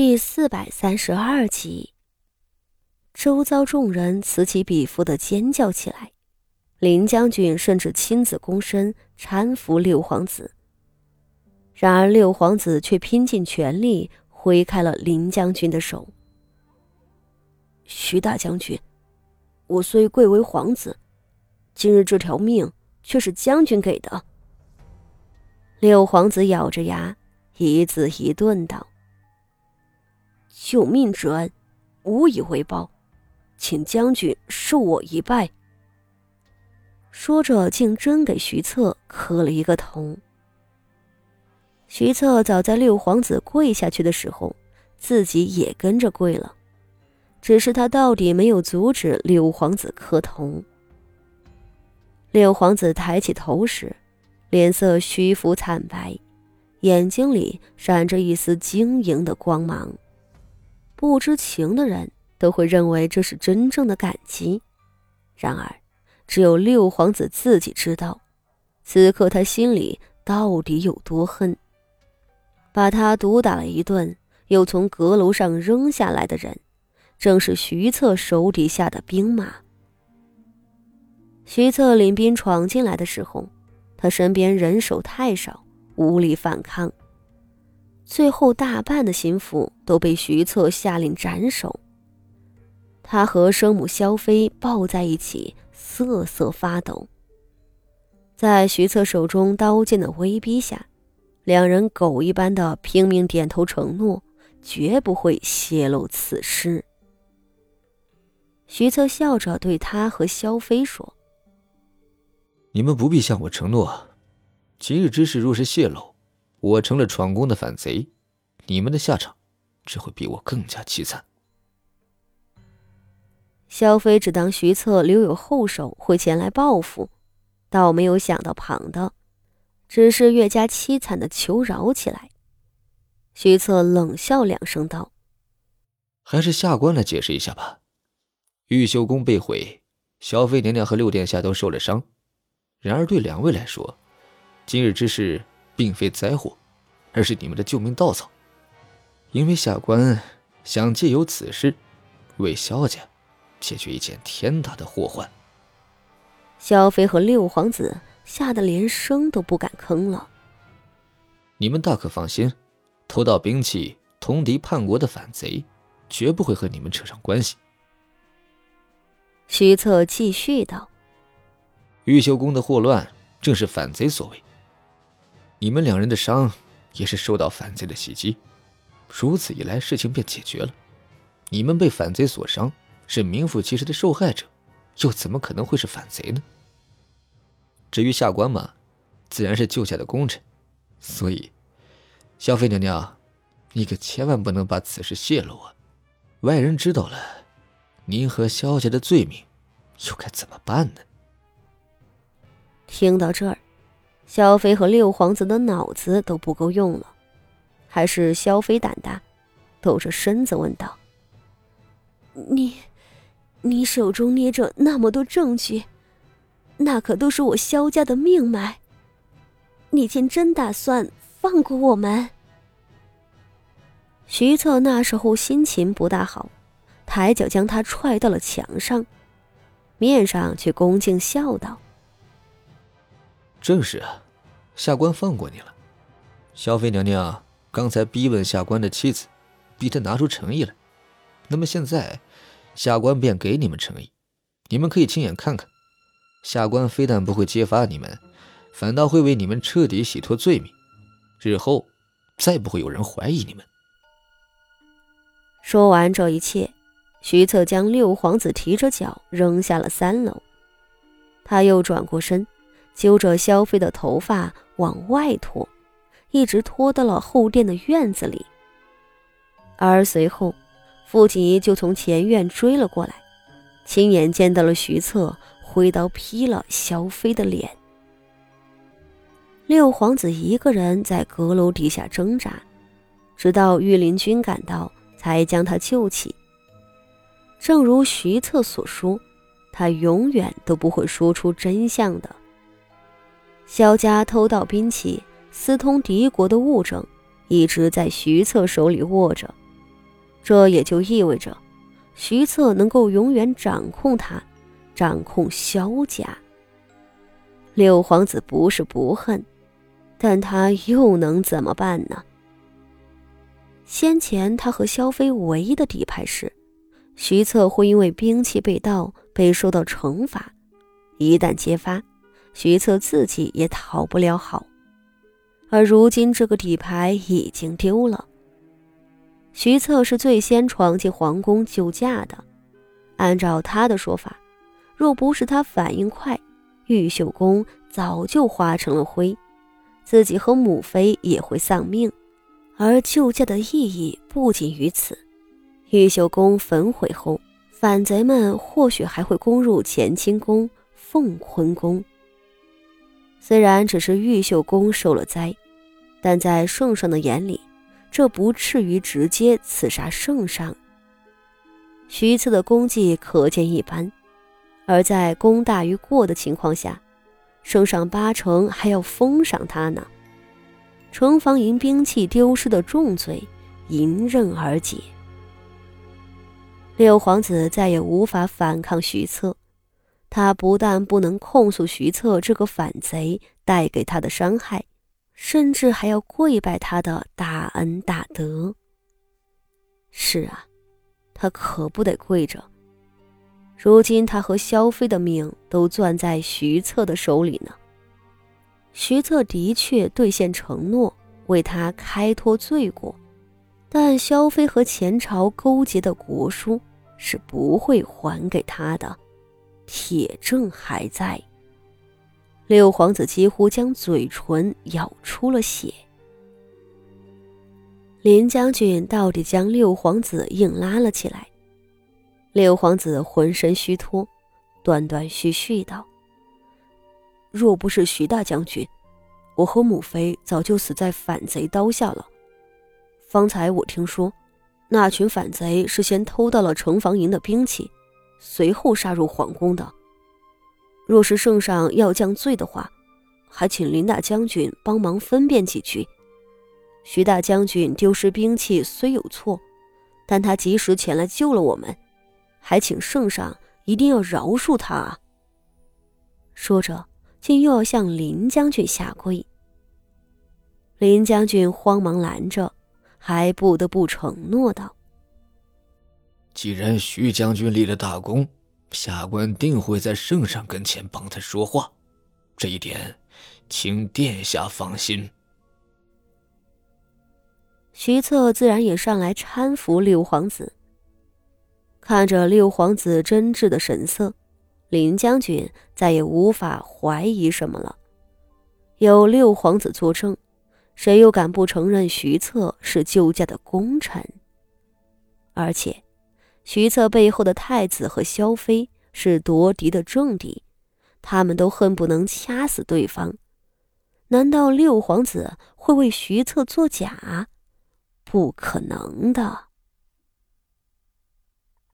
第四百三十二集，周遭众人此起彼伏的尖叫起来，林将军甚至亲自躬身搀扶六皇子。然而六皇子却拼尽全力挥开了林将军的手。徐大将军，我虽贵为皇子，今日这条命却是将军给的。六皇子咬着牙，一字一顿道。救命之恩，无以为报，请将军受我一拜。说着，竟真给徐策磕了一个头。徐策早在六皇子跪下去的时候，自己也跟着跪了，只是他到底没有阻止六皇子磕头。六皇子抬起头时，脸色虚浮惨白，眼睛里闪着一丝晶莹的光芒。不知情的人都会认为这是真正的感激，然而，只有六皇子自己知道，此刻他心里到底有多恨。把他毒打了一顿，又从阁楼上扔下来的人，正是徐策手底下的兵马。徐策领兵闯进来的时候，他身边人手太少，无力反抗。最后，大半的心腹都被徐策下令斩首。他和生母萧妃抱在一起，瑟瑟发抖。在徐策手中刀剑的威逼下，两人狗一般的拼命点头承诺，绝不会泄露此事。徐策笑着对他和萧妃说：“你们不必向我承诺，今日之事若是泄露。”我成了闯宫的反贼，你们的下场只会比我更加凄惨。萧妃只当徐策留有后手，会前来报复，倒没有想到旁的，只是越加凄惨的求饶起来。徐策冷笑两声道：“还是下官来解释一下吧。玉秀宫被毁，萧妃娘娘和六殿下都受了伤，然而对两位来说，今日之事……”并非灾祸，而是你们的救命稻草。因为下官想借由此事，为萧家解决一件天大的祸患。萧妃和六皇子吓得连声都不敢吭了。你们大可放心，偷盗兵器、通敌叛国的反贼，绝不会和你们扯上关系。徐策继续道：“玉秀宫的祸乱，正是反贼所为。”你们两人的伤也是受到反贼的袭击，如此一来，事情便解决了。你们被反贼所伤，是名副其实的受害者，又怎么可能会是反贼呢？至于下官嘛，自然是救下的功臣，所以，萧妃娘娘，你可千万不能把此事泄露啊！外人知道了，您和萧家的罪名，又该怎么办呢？听到这儿。萧妃和六皇子的脑子都不够用了，还是萧妃胆大，抖着身子问道：“你，你手中捏着那么多证据，那可都是我萧家的命脉。你竟真打算放过我们？”徐策那时候心情不大好，抬脚将他踹到了墙上，面上却恭敬笑道。正是啊，下官放过你了。萧妃娘娘刚才逼问下官的妻子，逼她拿出诚意来。那么现在，下官便给你们诚意，你们可以亲眼看看。下官非但不会揭发你们，反倒会为你们彻底洗脱罪名。日后，再不会有人怀疑你们。说完这一切，徐策将六皇子提着脚扔下了三楼，他又转过身。揪着萧妃的头发往外拖，一直拖到了后殿的院子里。而随后，傅锦衣就从前院追了过来，亲眼见到了徐策挥刀劈了萧妃的脸。六皇子一个人在阁楼底下挣扎，直到御林军赶到，才将他救起。正如徐策所说，他永远都不会说出真相的。萧家偷盗兵器、私通敌国的物证，一直在徐策手里握着，这也就意味着，徐策能够永远掌控他，掌控萧家。六皇子不是不恨，但他又能怎么办呢？先前他和萧飞唯一的底牌是，徐策会因为兵器被盗被受到惩罚，一旦揭发，徐策自己也讨不了好。而如今这个底牌已经丢了。徐策是最先闯进皇宫救驾的，按照他的说法，若不是他反应快，玉秀宫早就化成了灰，自己和母妃也会丧命。而救驾的意义不仅于此，玉秀宫焚毁后，反贼们或许还会攻入乾清宫、凤坤宫。虽然只是玉秀宫受了灾，但在圣上的眼里，这不至于直接刺杀圣上。徐策的功绩可见一斑，而在功大于过的情况下，圣上八成还要封赏他呢。城防营兵器丢失的重罪迎刃而解，六皇子再也无法反抗徐策。他不但不能控诉徐策这个反贼带给他的伤害，甚至还要跪拜他的大恩大德。是啊，他可不得跪着。如今他和萧妃的命都攥在徐策的手里呢。徐策的确兑现承诺，为他开脱罪过，但萧妃和前朝勾结的国书是不会还给他的，铁证还在。六皇子几乎将嘴唇咬出了血。林将军到底将六皇子硬拉了起来，六皇子浑身虚脱，断断续续道。若不是徐大将军，我和母妃早就死在反贼刀下了。方才我听说，那群反贼是先偷到了城防营的兵器，随后杀入皇宫的。若是圣上要降罪的话，还请林大将军帮忙分辨几句。徐大将军丢失兵器虽有错，但他及时前来救了我们，还请圣上一定要饶恕他啊！说着。竟又要向林将军下跪。林将军慌忙拦着，还不得不承诺道：“既然徐将军立了大功，下官定会在圣上跟前帮他说话，这一点，请殿下放心。”徐策自然也上来搀扶六皇子，看着六皇子真挚的神色。林将军再也无法怀疑什么了。有六皇子作证，谁又敢不承认徐策是救驾的功臣？而且，徐策背后的太子和萧妃是夺嫡的政敌，他们都恨不能掐死对方。难道六皇子会为徐策作假？不可能的。